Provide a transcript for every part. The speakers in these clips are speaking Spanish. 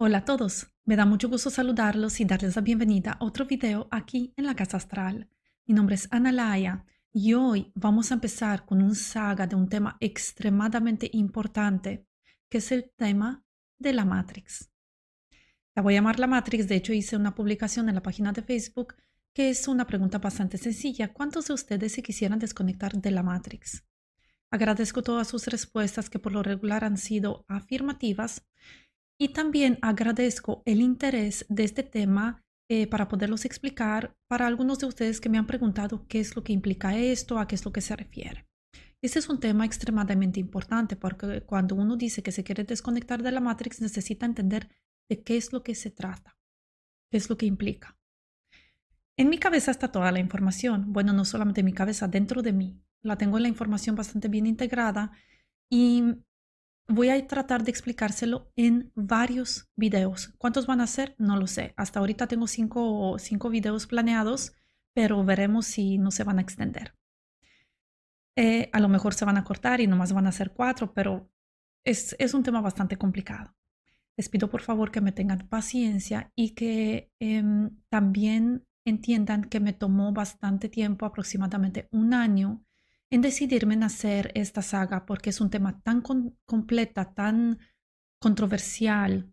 Hola a todos, me da mucho gusto saludarlos y darles la bienvenida a otro video aquí en la Casa Astral. Mi nombre es Ana Laia y hoy vamos a empezar con un saga de un tema extremadamente importante, que es el tema de la Matrix. La voy a llamar la Matrix, de hecho hice una publicación en la página de Facebook que es una pregunta bastante sencilla. ¿Cuántos de ustedes se quisieran desconectar de la Matrix? Agradezco todas sus respuestas que por lo regular han sido afirmativas y también agradezco el interés de este tema eh, para poderlos explicar para algunos de ustedes que me han preguntado qué es lo que implica esto, a qué es lo que se refiere. Este es un tema extremadamente importante porque cuando uno dice que se quiere desconectar de la Matrix necesita entender de qué es lo que se trata, qué es lo que implica. En mi cabeza está toda la información, bueno, no solamente en mi cabeza, dentro de mí. La tengo la información bastante bien integrada y Voy a tratar de explicárselo en varios videos. ¿Cuántos van a ser? No lo sé. Hasta ahorita tengo cinco, cinco videos planeados, pero veremos si no se van a extender. Eh, a lo mejor se van a cortar y nomás van a ser cuatro, pero es, un tema bastante complicado. Les pido por favor que me tengan paciencia y que em, también entiendan que me tomó bastante tiempo, aproximadamente un año, en decidirme en hacer esta saga porque es un tema tan completa, tan controversial.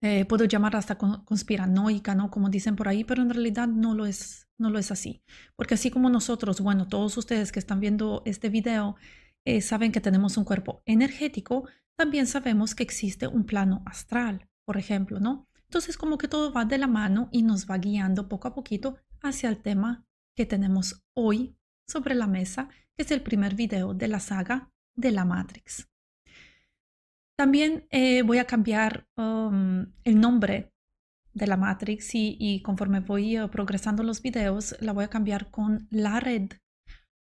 Eh, puedo llamar hasta conspiranoica, ¿no? Como dicen por ahí, pero en realidad no lo es, no lo es así. Porque así como nosotros, bueno, todos ustedes que están viendo este video eh, saben que tenemos un cuerpo energético, también sabemos que existe un plano astral, por ejemplo, ¿no? Entonces como que todo va de la mano y nos va guiando poco a poquito hacia el tema que tenemos hoy sobre la mesa, que es el primer video de la saga de la Matrix. También eh, voy a cambiar um, el nombre de la Matrix y, conforme voy uh, progresando los videos, la voy a cambiar con la red,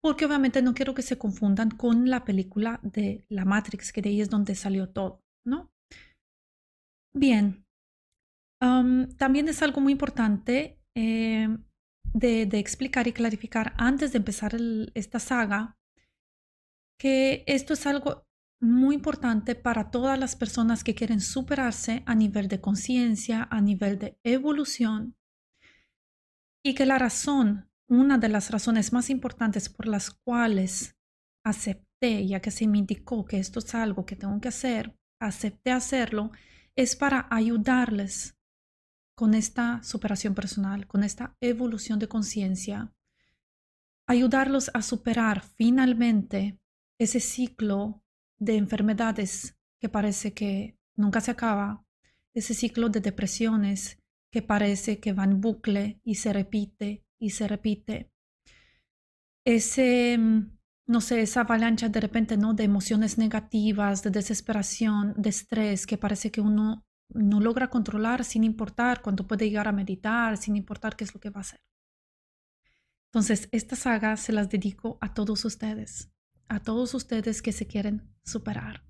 porque obviamente no quiero que se confundan con la película de la Matrix, que de ahí es donde salió todo, ¿no? Bien, um, también es algo muy importante eh, de, explicar y clarificar antes de empezar esta saga que esto es algo muy importante para todas las personas que quieren superarse a nivel de conciencia, a nivel de evolución, y que la razón, una de las razones más importantes por las cuales acepté, ya que se me indicó que esto es algo que tengo que hacer, acepté hacerlo, es para ayudarles con esta superación personal, con esta evolución de conciencia, ayudarlos a superar finalmente ese ciclo de enfermedades que parece que nunca se acaba, ese ciclo de depresiones que parece que va en bucle y se repite y se repite, ese, mm, no sé, esa avalancha de repente, ¿no? De emociones negativas, de desesperación, de estrés, que parece que uno no logra controlar sin importar cuándo puede llegar a meditar, sin importar qué es lo que va a hacer. Entonces, esta saga se las dedico a todos ustedes, a todos ustedes que se quieren superar.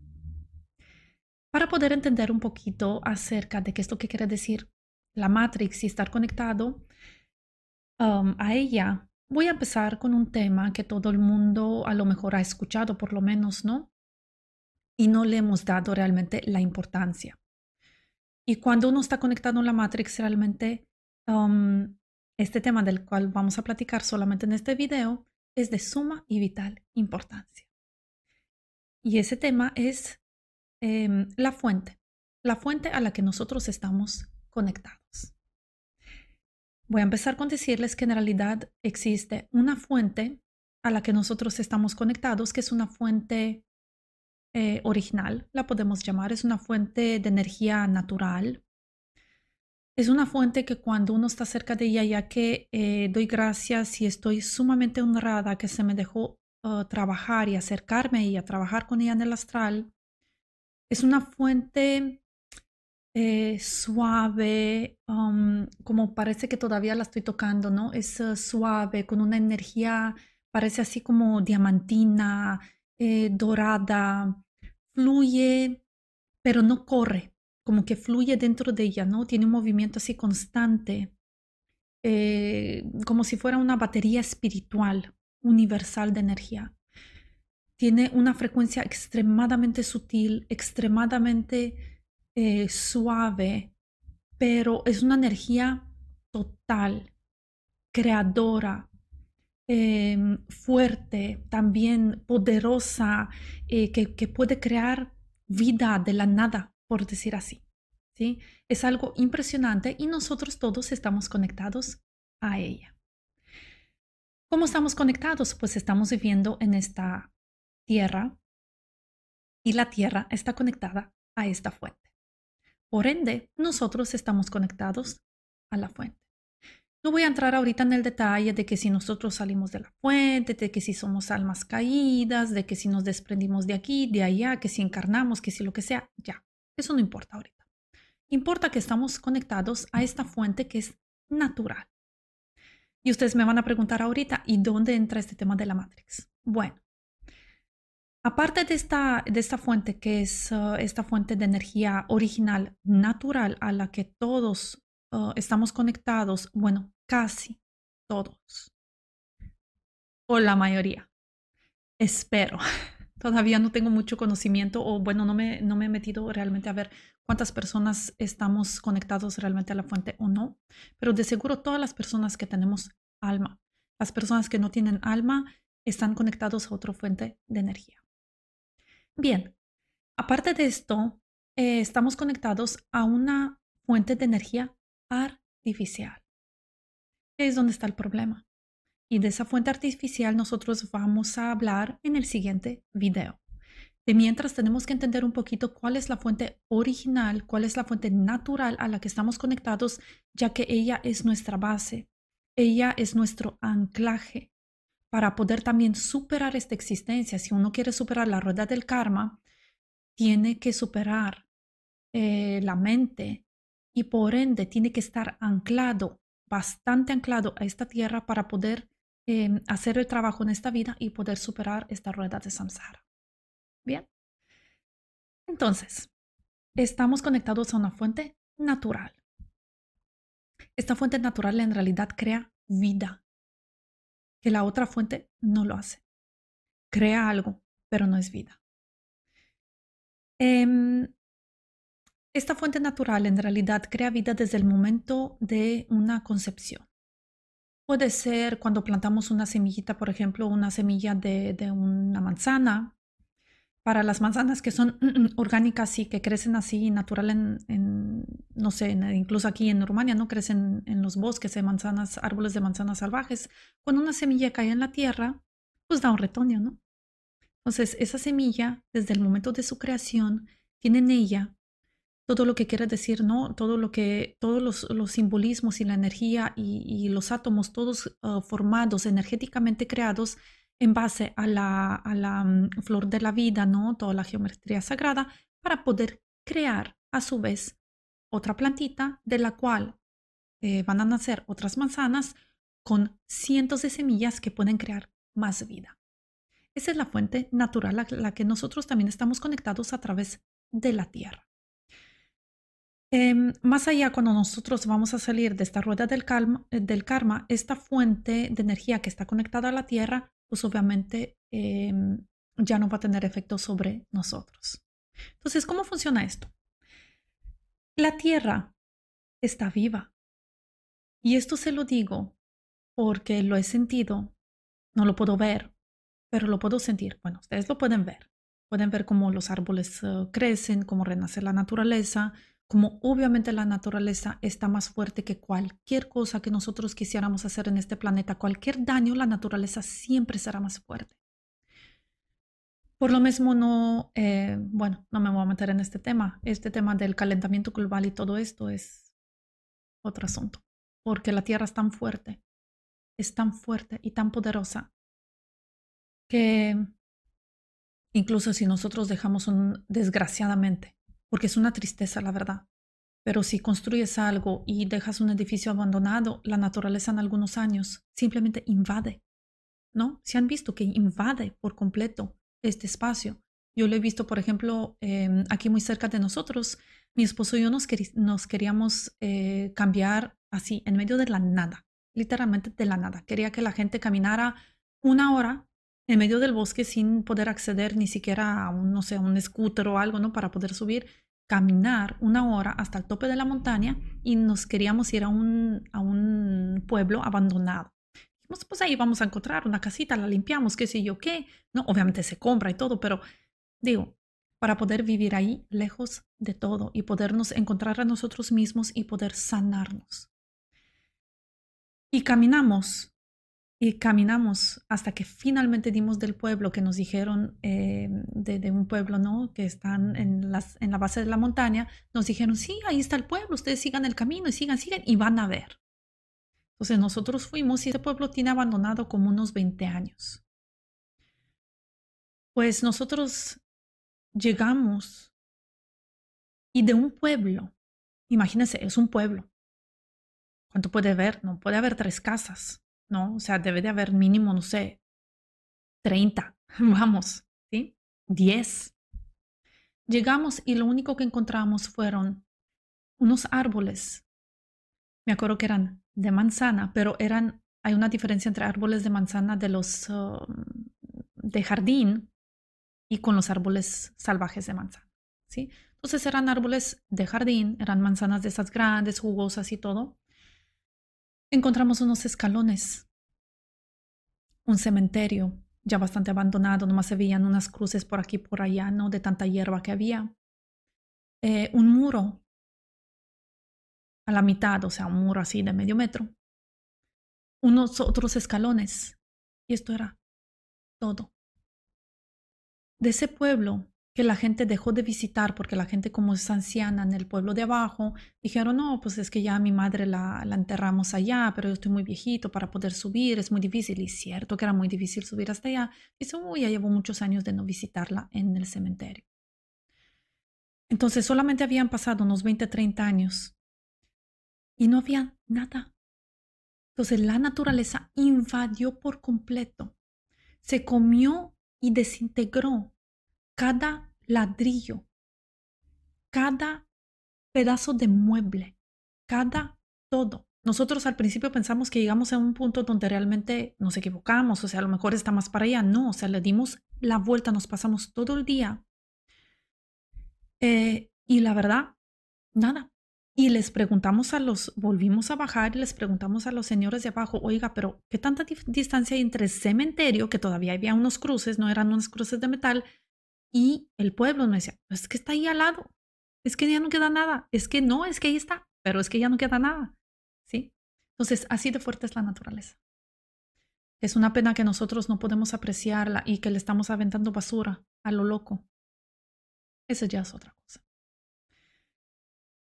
Para poder entender un poquito acerca de qué es lo que quiere decir la Matrix y estar conectado um, a ella, voy a empezar con un tema que todo el mundo a lo mejor ha escuchado, por lo menos, ¿no? Y no le hemos dado realmente la importancia. Y cuando uno está conectado en la Matrix, realmente um, este tema del cual vamos a platicar solamente en este video es de suma y vital importancia. Y ese tema es em, la fuente, la fuente a la que nosotros estamos conectados. Voy a empezar con decirles que en realidad existe una fuente a la que nosotros estamos conectados, que es una fuente eh, original, la podemos llamar, es una fuente de energía natural. Es una fuente que cuando uno está cerca de ella, ya que eh, doy gracias y estoy sumamente honrada que se me dejó uh, trabajar y acercarme y a trabajar con ella en el astral, es una fuente eh, suave, um, como parece que todavía la estoy tocando, ¿no? Es uh, suave, con una energía, parece así como diamantina, dorada, fluye, pero no corre, como que fluye dentro de ella, ¿no? Tiene un movimiento así constante, eh, como si fuera una batería espiritual, universal de energía. Tiene una frecuencia extremadamente sutil, extremadamente eh, suave, pero es una energía total, creadora, em, fuerte, también poderosa, eh, que, que, puede crear vida de la nada, por decir así. ¿sí? Es algo impresionante y nosotros todos estamos conectados a ella. ¿Cómo estamos conectados? Pues estamos viviendo en esta tierra y la tierra está conectada a esta fuente. Por ende, nosotros estamos conectados a la fuente. No voy a entrar ahorita en el detalle de que si nosotros salimos de la fuente, de que si somos almas caídas, de que si nos desprendimos de aquí, de allá, que si encarnamos, que si lo que sea, ya. Eso no importa ahorita. Importa que estamos conectados a esta fuente que es natural. Y ustedes me van a preguntar ahorita, ¿y dónde entra este tema de la Matrix? Bueno, aparte de esta, de esta fuente, que es uh, esta fuente de energía original, natural, a la que todos uh, estamos conectados, bueno, casi todos, o la mayoría, espero. Todavía no tengo mucho conocimiento o bueno, no me, no me he metido realmente a ver cuántas personas estamos conectados realmente a la fuente o no, pero de seguro todas las personas que tenemos alma, las personas que no tienen alma, están conectados a otra fuente de energía. Bien, aparte de esto, eh, estamos conectados a una fuente de energía artificial. Es donde está el problema. Y de esa fuente artificial nosotros vamos a hablar en el siguiente video. De mientras tenemos que entender un poquito cuál es la fuente original, cuál es la fuente natural a la que estamos conectados, ya que ella es nuestra base, ella es nuestro anclaje para poder también superar esta existencia. Si uno quiere superar la rueda del karma, tiene que superar eh, la mente y por ende tiene que estar anclado, bastante anclado a esta tierra para poder em, hacer el trabajo en esta vida y poder superar esta rueda de samsara. Bien. Entonces, estamos conectados a una fuente natural. Esta fuente natural en realidad crea vida, que la otra fuente no lo hace. Crea algo, pero no es vida. Em, esta fuente natural en realidad crea vida desde el momento de una concepción. Puede ser cuando plantamos una semillita, por ejemplo, una semilla de una manzana, para las manzanas que son orgánicas y que crecen así natural en, no sé, incluso aquí en Rumania, ¿no? Crecen en los bosques de manzanas, árboles de manzanas salvajes. Cuando una semilla cae en la tierra, pues da un retoño, ¿no? Entonces, esa semilla, desde el momento de su creación, tiene en ella todo lo que quiere decir, ¿no? Todo lo que, todos los, simbolismos y la energía y, los átomos, todos uh, formados, energéticamente creados, en base a la, a la mm, flor de la vida, ¿no? Toda la geometría sagrada, para poder crear a su vez otra plantita de la cual eh, van a nacer otras manzanas con cientos de semillas que pueden crear más vida. Esa es la fuente natural a la que nosotros también estamos conectados a través de la tierra. Em, más allá, cuando nosotros vamos a salir de esta rueda del, del karma, esta fuente de energía que está conectada a la tierra pues obviamente em, ya no va a tener efecto sobre nosotros. Entonces, ¿cómo funciona esto? La Tierra está viva. Y esto se lo digo porque lo he sentido, no lo puedo ver, pero lo puedo sentir. Bueno, ustedes lo pueden ver. Pueden ver cómo los árboles eh, crecen, cómo renace la naturaleza, como obviamente la naturaleza está más fuerte que cualquier cosa que nosotros quisiéramos hacer en este planeta, cualquier daño, la naturaleza siempre será más fuerte. Por lo mismo, no, eh, bueno, no me voy a meter en este tema. Este tema del calentamiento global y todo esto es otro asunto, porque la Tierra es tan fuerte, es tan fuerte y tan poderosa que incluso si nosotros dejamos un, desgraciadamente, porque es una tristeza, la verdad. Pero si construyes algo y dejas un edificio abandonado, la naturaleza en algunos años simplemente invade, ¿no? Se han visto que invade por completo este espacio. Yo lo he visto, por ejemplo, em, aquí muy cerca de nosotros. Mi esposo y yo nos, queríamos eh, cambiar así, en medio de la nada, literalmente de la nada. Quería que la gente caminara una hora en medio del bosque sin poder acceder ni siquiera a un, no sé, un scooter o algo, ¿no? Para poder subir caminar una hora hasta el tope de la montaña y nos queríamos ir a un, a un pueblo abandonado. Dijimos, pues ahí vamos a encontrar una casita, la limpiamos, qué sé yo qué. No, obviamente se compra y todo, pero digo, para poder vivir ahí lejos de todo y podernos encontrar a nosotros mismos y poder sanarnos. Y caminamos y caminamos hasta que finalmente dimos del pueblo que nos dijeron, eh, de, un pueblo, ¿no? Que están en, en la base de la montaña, nos dijeron, sí, ahí está el pueblo, ustedes sigan el camino y sigan, sigan y van a ver. Entonces nosotros fuimos y ese pueblo tiene abandonado como unos 20 años. Pues nosotros llegamos y de un pueblo, imagínense, es un pueblo. ¿Cuánto puede haber? No puede haber tres casas ¿no? O sea, debe de haber mínimo, no sé, 30, vamos, ¿sí? 10. Llegamos y lo único que encontramos fueron unos árboles. Me acuerdo que eran de manzana, pero eran, hay una diferencia entre árboles de manzana de los um, de jardín y con los árboles salvajes de manzana, ¿sí? Entonces eran árboles de jardín, eran manzanas de esas grandes, jugosas y todo, encontramos unos escalones, un cementerio ya bastante abandonado, nomás se veían unas cruces por aquí por allá, ¿no? De tanta hierba que había. Eh, un muro a la mitad, o sea, un muro así de medio metro. Unos otros escalones. Y esto era todo. De ese pueblo que la gente dejó de visitar porque la gente como es anciana en el pueblo de abajo, dijeron, no, pues es que ya mi madre la, enterramos allá, pero yo estoy muy viejito para poder subir, es muy difícil. Y cierto que era muy difícil subir hasta allá. Dice, uy, ya llevo muchos años de no visitarla en el cementerio. Entonces solamente habían pasado unos 20, 30 años y no había nada. Entonces la naturaleza invadió por completo, se comió y desintegró cada ladrillo, cada pedazo de mueble, cada todo. Nosotros al principio pensamos que llegamos a un punto donde realmente nos equivocamos, o sea, a lo mejor está más para allá. No, o sea, le dimos la vuelta, nos pasamos todo el día. Eh, y la verdad, nada. Y les preguntamos a los, volvimos a bajar y les preguntamos a los señores de abajo, oiga, pero ¿qué tanta distancia hay entre el cementerio, que todavía había unos cruces, no eran unas cruces de metal, y el pueblo me decía, es que está ahí al lado, es que ya no queda nada, es que no, es que ahí está, pero es que ya no queda nada. ¿Sí? Entonces, así de fuerte es la naturaleza. Es una pena que nosotros no podemos apreciarla y que le estamos aventando basura a lo loco. Eso ya es otra cosa.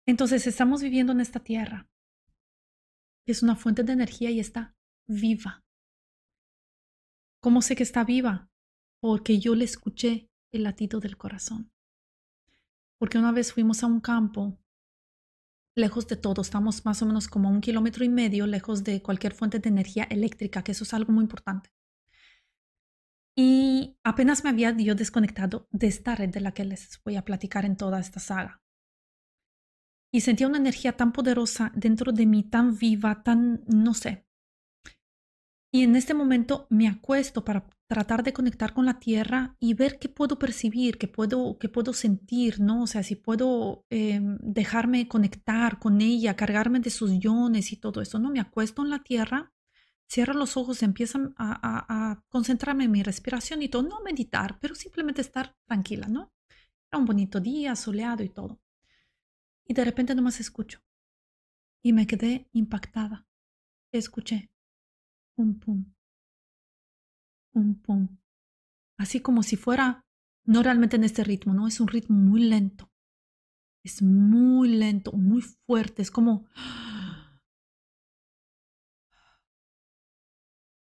Entonces, estamos viviendo en esta tierra, que es una fuente de energía y está viva. ¿Cómo sé que está viva? Porque yo le escuché el latido del corazón. Porque una vez fuimos a un campo, lejos de todo, estamos más o menos como un kilómetro y medio lejos de cualquier fuente de energía eléctrica, que eso es algo muy importante. Y apenas me había yo desconectado de esta red de la que les voy a platicar en toda esta saga. Y sentía una energía tan poderosa dentro de mí, tan viva, tan, no sé. Y en este momento me acuesto para tratar de conectar con la tierra y ver qué puedo percibir, qué puedo, qué puedo sentir, ¿no? O sea, si puedo em, dejarme conectar con ella, cargarme de sus iones y todo eso, ¿no? Me acuesto en la tierra, cierro los ojos, empiezo a, concentrarme en mi respiración y todo, no meditar, pero simplemente estar tranquila, ¿no? Era un bonito día, soleado y todo. Y de repente nomás escucho. Y me quedé impactada. Escuché. Pum, pum, pum, pum. Así como si fuera, no realmente en este ritmo, ¿no? Es un ritmo muy lento. Es muy lento, muy fuerte. Es como...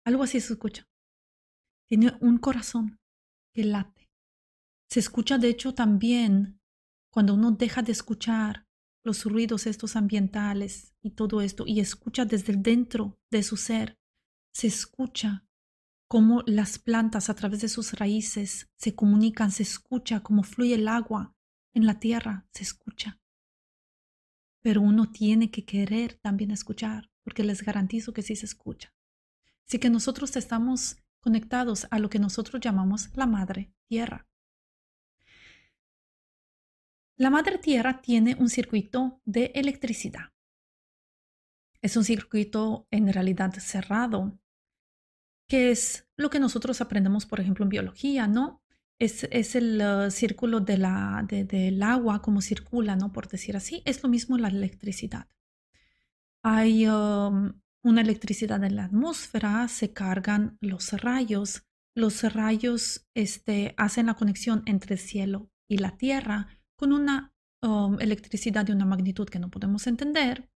Algo así se escucha. Tiene un corazón que late. Se escucha, de hecho, también cuando uno deja de escuchar los ruidos estos ambientales y todo esto y escucha desde dentro de su ser, se escucha cómo las plantas a través de sus raíces se comunican, se escucha cómo fluye el agua en la tierra, se escucha. Pero uno tiene que querer también escuchar, porque les garantizo que sí se escucha. Así que nosotros estamos conectados a lo que nosotros llamamos la madre tierra. La madre tierra tiene un circuito de electricidad. Es un circuito en realidad cerrado, que es lo que nosotros aprendemos, por ejemplo, en biología, ¿no? Es, el uh, círculo de la, del agua, como circula, ¿no? Por decir así. Es lo mismo la electricidad. Hay um, una electricidad en la atmósfera, se cargan los rayos. Los rayos este, hacen la conexión entre el cielo y la tierra con una um, electricidad de una magnitud que no podemos entender.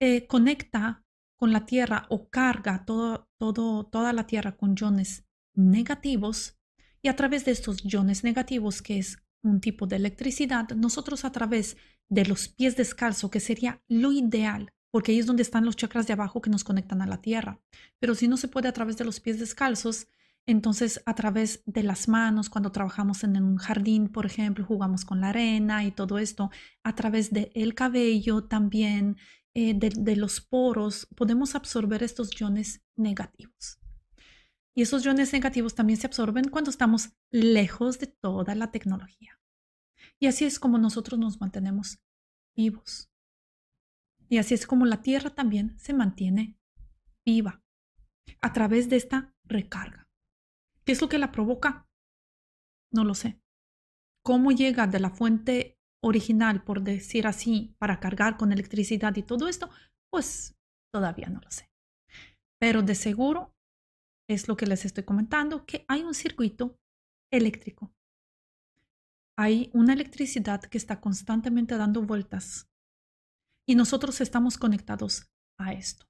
Eh, conecta con la tierra o carga todo, todo, toda la tierra con iones negativos y a través de estos iones negativos, que es un tipo de electricidad, nosotros a través de los pies descalzos, que sería lo ideal, porque ahí es donde están los chakras de abajo que nos conectan a la tierra. Pero si no se puede a través de los pies descalzos, entonces a través de las manos, cuando trabajamos en un jardín, por ejemplo, jugamos con la arena y todo esto, a través del cabello también, eh, de, los poros, podemos absorber estos iones negativos. Y esos iones negativos también se absorben cuando estamos lejos de toda la tecnología. Y así es como nosotros nos mantenemos vivos. Y así es como la Tierra también se mantiene viva a través de esta recarga. ¿Qué es lo que la provoca? No lo sé. ¿Cómo llega de la fuente original, por decir así, para cargar con electricidad y todo esto, pues todavía no lo sé. Pero de seguro es lo que les estoy comentando, que hay un circuito eléctrico. Hay una electricidad que está constantemente dando vueltas y nosotros estamos conectados a esto.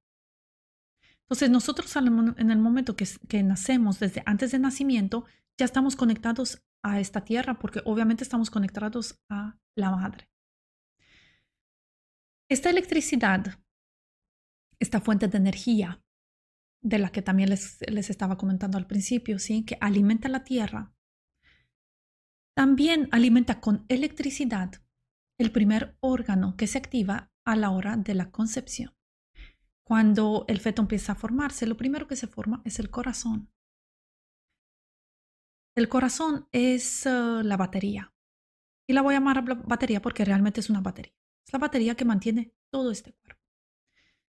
Entonces nosotros en el momento que, que nacemos, desde antes de nacimiento, ya estamos conectados a esta tierra porque obviamente estamos conectados a la madre. Esta electricidad, esta fuente de energía, de la que también les, les estaba comentando al principio, ¿sí? que alimenta la tierra, también alimenta con electricidad el primer órgano que se activa a la hora de la concepción. Cuando el feto empieza a formarse, lo primero que se forma es el corazón. El corazón es eh, la batería. Y la voy a llamar batería porque realmente es una batería. Es la batería que mantiene todo este cuerpo.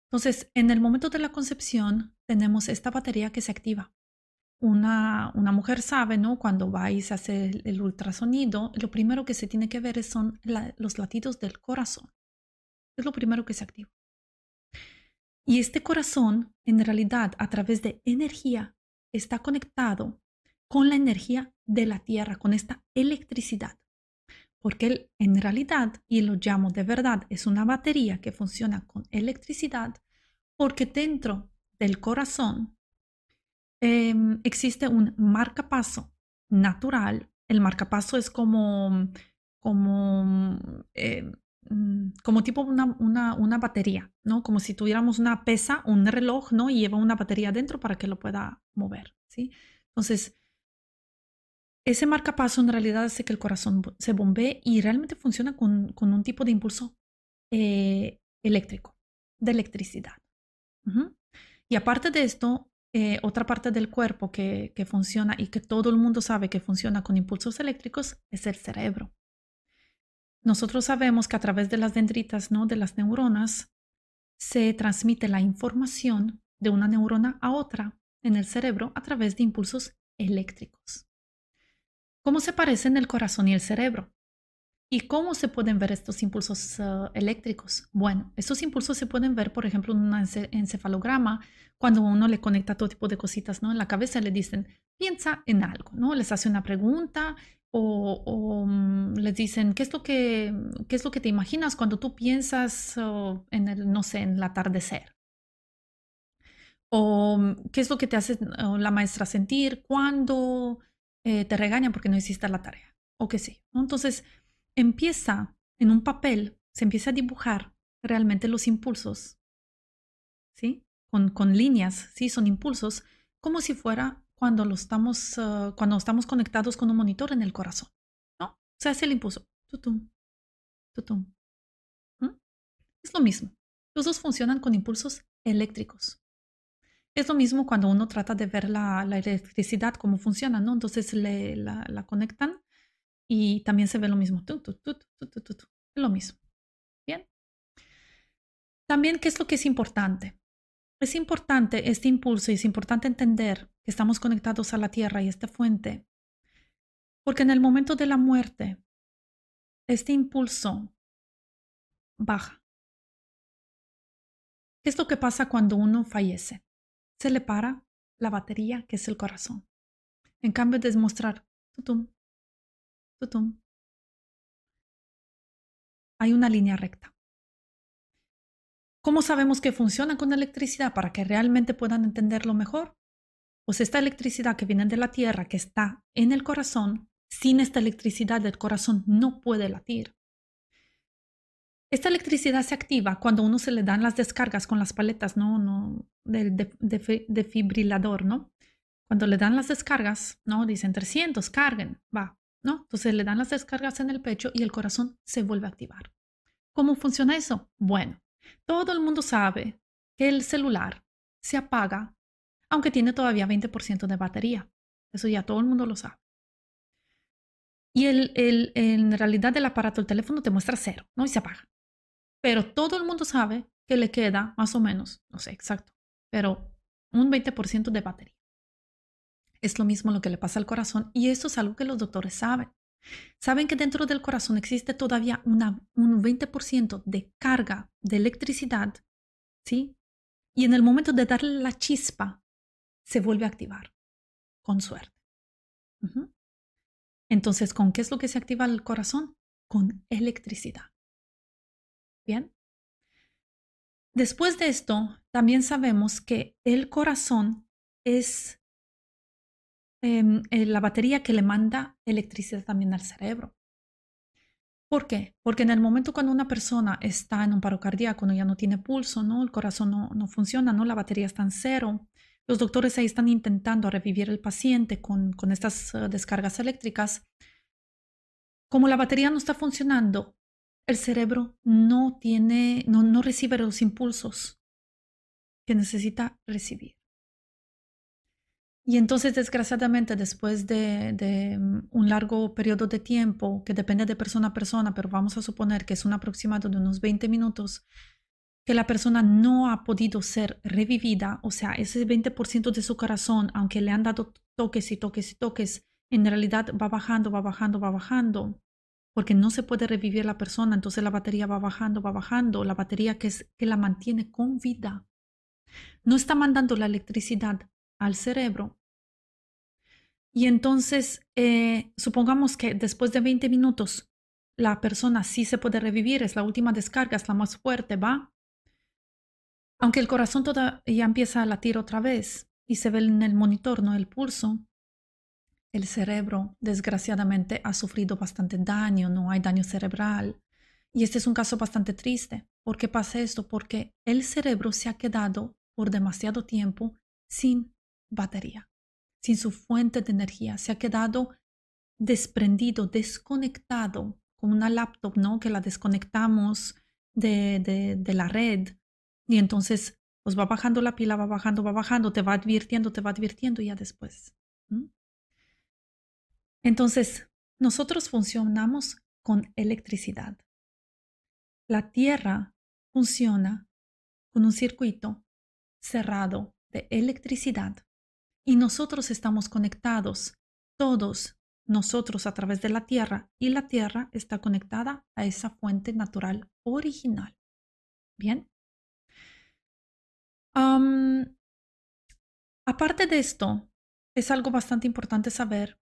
Entonces, en el momento de la concepción, tenemos esta batería que se activa. Una, una mujer sabe, ¿no? Cuando vais a hacer el ultrasonido, lo primero que se tiene que ver son los latidos del corazón. Es lo primero que se activa. Y este corazón, en realidad, a través de energía, está conectado con la energía de la Tierra, con esta electricidad. Porque en realidad, y lo llamo de verdad, es una batería que funciona con electricidad, porque dentro del corazón em, existe un marcapaso natural. El marcapaso es como, como, em, como tipo una, una, una, batería, ¿no? Como si tuviéramos una pesa, un reloj, ¿no? Y lleva una batería dentro para que lo pueda mover, ¿sí? Entonces, ese marcapaso en realidad hace que el corazón se bombee y realmente funciona con, un tipo de impulso eh, eléctrico, de electricidad. Y aparte de esto, eh, otra parte del cuerpo que, que, funciona y que todo el mundo sabe que funciona con impulsos eléctricos es el cerebro. Nosotros sabemos que a través de las dendritas, ¿no? de las neuronas, se transmite la información de una neurona a otra en el cerebro a través de impulsos eléctricos. ¿Cómo se parecen el corazón y el cerebro? ¿Y cómo se pueden ver estos impulsos uh, eléctricos? Bueno, estos impulsos se pueden ver, por ejemplo, en un encefalograma, cuando uno le conecta todo tipo de cositas ¿no? en la cabeza, le dicen, piensa en algo, ¿no? Les hace una pregunta o, mm, les dicen, ¿qué es, lo que, ¿qué es lo que te imaginas cuando tú piensas uh, en el, no sé, en el atardecer? O mm, qué es lo que te hace uh, la maestra sentir cuando eh, te regañan porque no hiciste la tarea o que sí. Entonces empieza en un papel, se empieza a dibujar realmente los impulsos, ¿sí? Con, con líneas, ¿sí? Son impulsos como si fuera cuando, estamos, ah, cuando estamos conectados con un monitor en el corazón, ¿no? Se hace el impulso, tutum, tutum. Es lo mismo. Los dos funcionan con impulsos eléctricos. Es lo mismo cuando uno trata de ver la, electricidad, cómo funciona, ¿no? Entonces la, conectan y también se ve lo mismo. Es lo mismo. Bien. También, ¿qué es lo que es importante? Es importante este impulso y es importante entender que estamos conectados a la tierra y esta fuente, porque en el momento de la muerte, este impulso baja. ¿Qué es lo que pasa cuando uno fallece? Se le para la batería, que es el corazón. En cambio de demostrar, tutum, tutum, hay una línea recta. ¿Cómo sabemos que funciona con electricidad para que realmente puedan entenderlo mejor? Pues esta electricidad que viene de la Tierra, que está en el corazón, sin esta electricidad el corazón no puede latir. Esta electricidad se activa cuando uno se le dan las descargas con las paletas, no, no, del defibrilador, ¿no? Cuando le dan las descargas, ¿no? Dicen 300, carguen, va, ¿no? Entonces le dan las descargas en el pecho y el corazón se vuelve a activar. ¿Cómo funciona eso? Bueno, todo el mundo sabe que el celular se apaga aunque tiene todavía 20% de batería. Eso ya todo el mundo lo sabe. Y el, en realidad el aparato, el teléfono te muestra cero, ¿no? Y se apaga. Pero todo el mundo sabe que le queda más o menos, no sé exacto, pero un 20% de batería. Es lo mismo lo que le pasa al corazón y eso es algo que los doctores saben. Saben que dentro del corazón existe todavía una, un 20% de carga de electricidad, ¿sí? Y en el momento de darle la chispa, se vuelve a activar, con suerte. Entonces, ¿con qué es lo que se activa el corazón? Con electricidad. Bien. Después de esto, también sabemos que el corazón es Em, eh, la batería que le manda electricidad también al cerebro. ¿Por qué? Porque en el momento cuando una persona está en un paro cardíaco, cuando ya no tiene pulso, ¿no? el corazón no, no funciona, ¿no? la batería está en cero, los doctores ahí están intentando revivir el paciente con, con estas uh, descargas eléctricas. Como la batería no está funcionando, el cerebro no tiene, no, no recibe los impulsos que necesita recibir. Y entonces, desgraciadamente, después de, mm, un largo periodo de tiempo, que depende de persona a persona, pero vamos a suponer que es un aproximado de unos 20 minutos, que la persona no ha podido ser revivida, o sea, ese 20% de su corazón, aunque le han dado toques y toques y toques, en realidad va bajando, va bajando, va bajando, porque no se puede revivir la persona, entonces la batería va bajando, va bajando, la batería que, es, que la mantiene con vida. No está mandando la electricidad al cerebro. Y entonces, eh, supongamos que después de 20 minutos la persona sí se puede revivir, es la última descarga, es la más fuerte, ¿va? Aunque el corazón todavía empieza a latir otra vez y se ve en el monitor, ¿no? El pulso, el cerebro, desgraciadamente, ha sufrido bastante daño, no hay daño cerebral. Y este es un caso bastante triste. ¿Por qué pasa esto? Porque el cerebro se ha quedado por demasiado tiempo sin batería, sin su fuente de energía. Se ha quedado desprendido, desconectado, como una laptop, ¿no? Que la desconectamos de, de, la red y entonces pues va bajando la pila, va bajando, va bajando, te va advirtiendo, te va advirtiendo y ya después. Entonces, nosotros funcionamos con electricidad. La Tierra funciona con un circuito cerrado de electricidad y nosotros estamos conectados, todos nosotros a través de la Tierra, y la Tierra está conectada a esa fuente natural original. Bien. aparte de esto, es algo bastante importante saber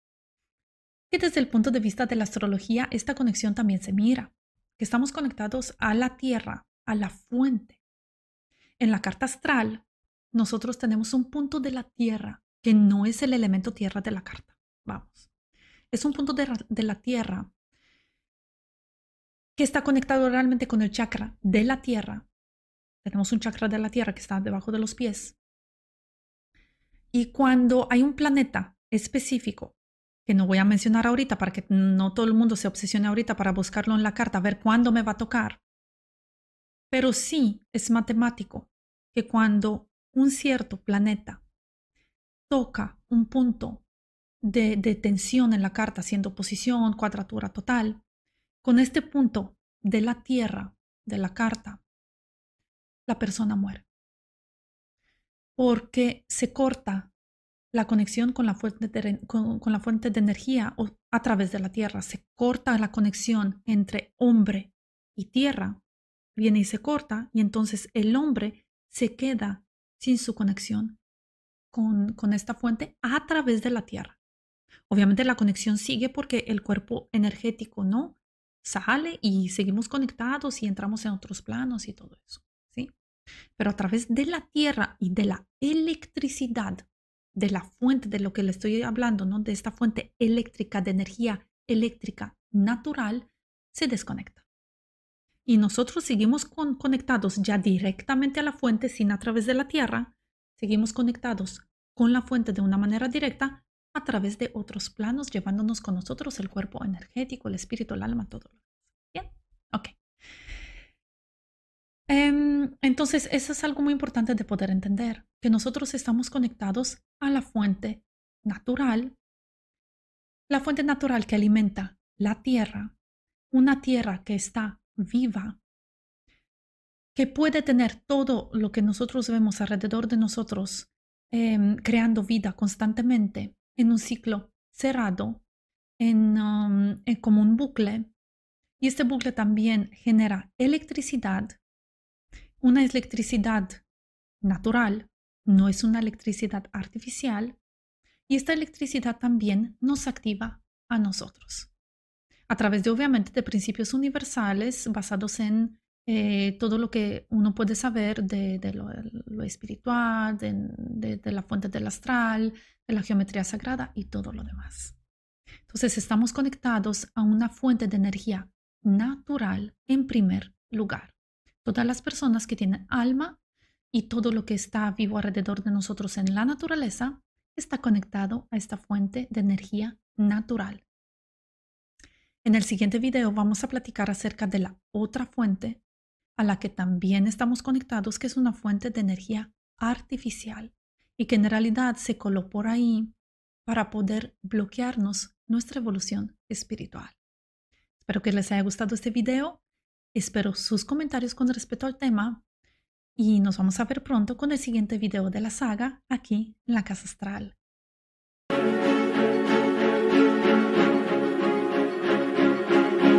que desde el punto de vista de la astrología, esta conexión también se mira, que estamos conectados a la Tierra, a la fuente. En la carta astral, nosotros tenemos un punto de la Tierra que no es el elemento tierra de la carta. Vamos. Es un punto de, la tierra que está conectado realmente con el chakra de la tierra. Tenemos un chakra de la tierra que está debajo de los pies. Y cuando hay un planeta específico, que no voy a mencionar ahorita para que no todo el mundo se obsesione ahorita para buscarlo en la carta, a ver cuándo me va a tocar. Pero sí es matemático que cuando un cierto planeta toca un punto de, de tensión en la carta, siendo posición, cuadratura total, con este punto de la tierra, de la carta, la persona muere. Porque se corta la conexión con la fuente de, con, la fuente de energía a través de la tierra. Se corta la conexión entre hombre y tierra. Viene y se corta y entonces el hombre se queda sin su conexión con, con esta fuente a través de la tierra. Obviamente la conexión sigue porque el cuerpo energético no sale y seguimos conectados y entramos en otros planos y todo eso, ¿sí? Pero a través de la tierra y de la electricidad, de la fuente de lo que le estoy hablando, ¿no? De esta fuente eléctrica, de energía eléctrica natural, se desconecta. Y nosotros seguimos conectados ya directamente a la fuente sin a través de la tierra, seguimos conectados con la fuente de una manera directa a través de otros planos, llevándonos con nosotros el cuerpo energético, el espíritu, el alma, todo lo Bien, ok. Em, entonces, eso es algo muy importante de poder entender, que nosotros estamos conectados a la fuente natural, la fuente natural que alimenta la tierra, una tierra que está viva, que puede tener todo lo que nosotros vemos alrededor de nosotros, em, creando vida constantemente, en un ciclo cerrado, um, en, como un bucle. Y este bucle también genera electricidad, una electricidad natural, no es una electricidad artificial. Y esta electricidad también nos activa a nosotros. A través de, obviamente, de principios universales basados en eh, todo lo que uno puede saber de, lo, espiritual, de, la fuente del astral, de la geometría sagrada y todo lo demás. Entonces estamos conectados a una fuente de energía natural en primer lugar. Todas las personas que tienen alma y todo lo que está vivo alrededor de nosotros en la naturaleza está conectado a esta fuente de energía natural. En el siguiente video vamos a platicar acerca de la otra fuente a la que también estamos conectados, que es una fuente de energía artificial y que en realidad se coló por ahí para poder bloquearnos nuestra evolución espiritual. Espero que les haya gustado este video. Espero sus comentarios con respecto al tema y nos vamos a ver pronto con el siguiente video de la saga aquí en la Casa Astral.